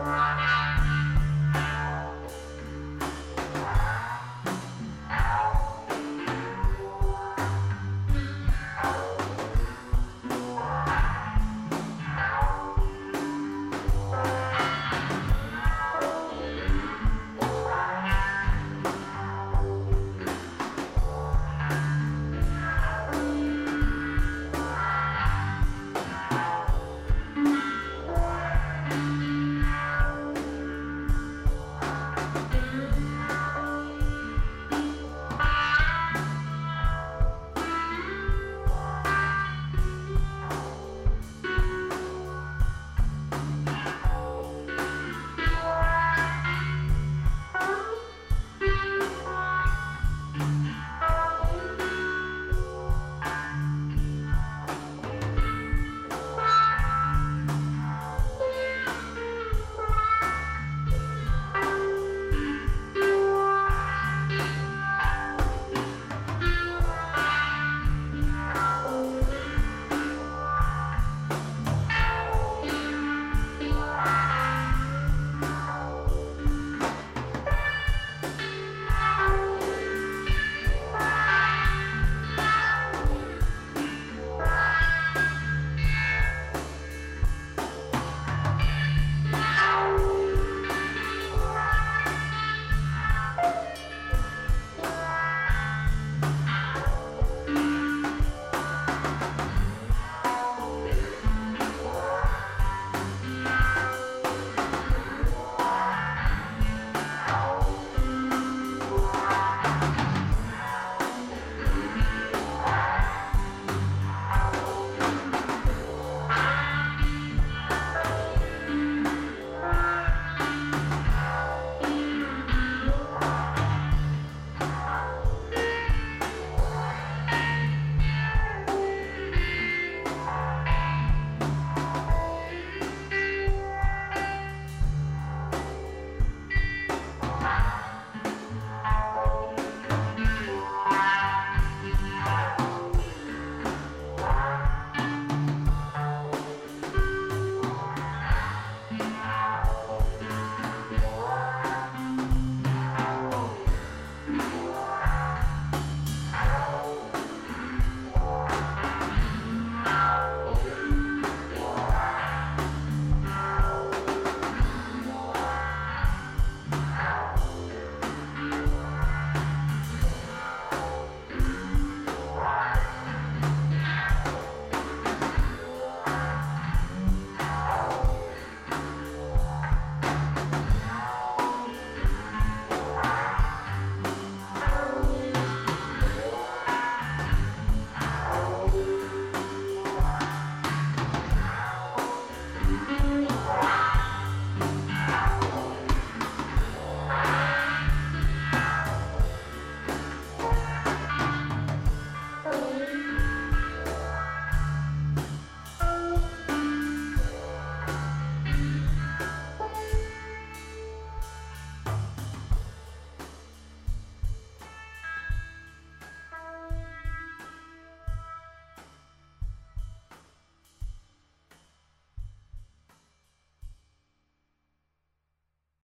Bye.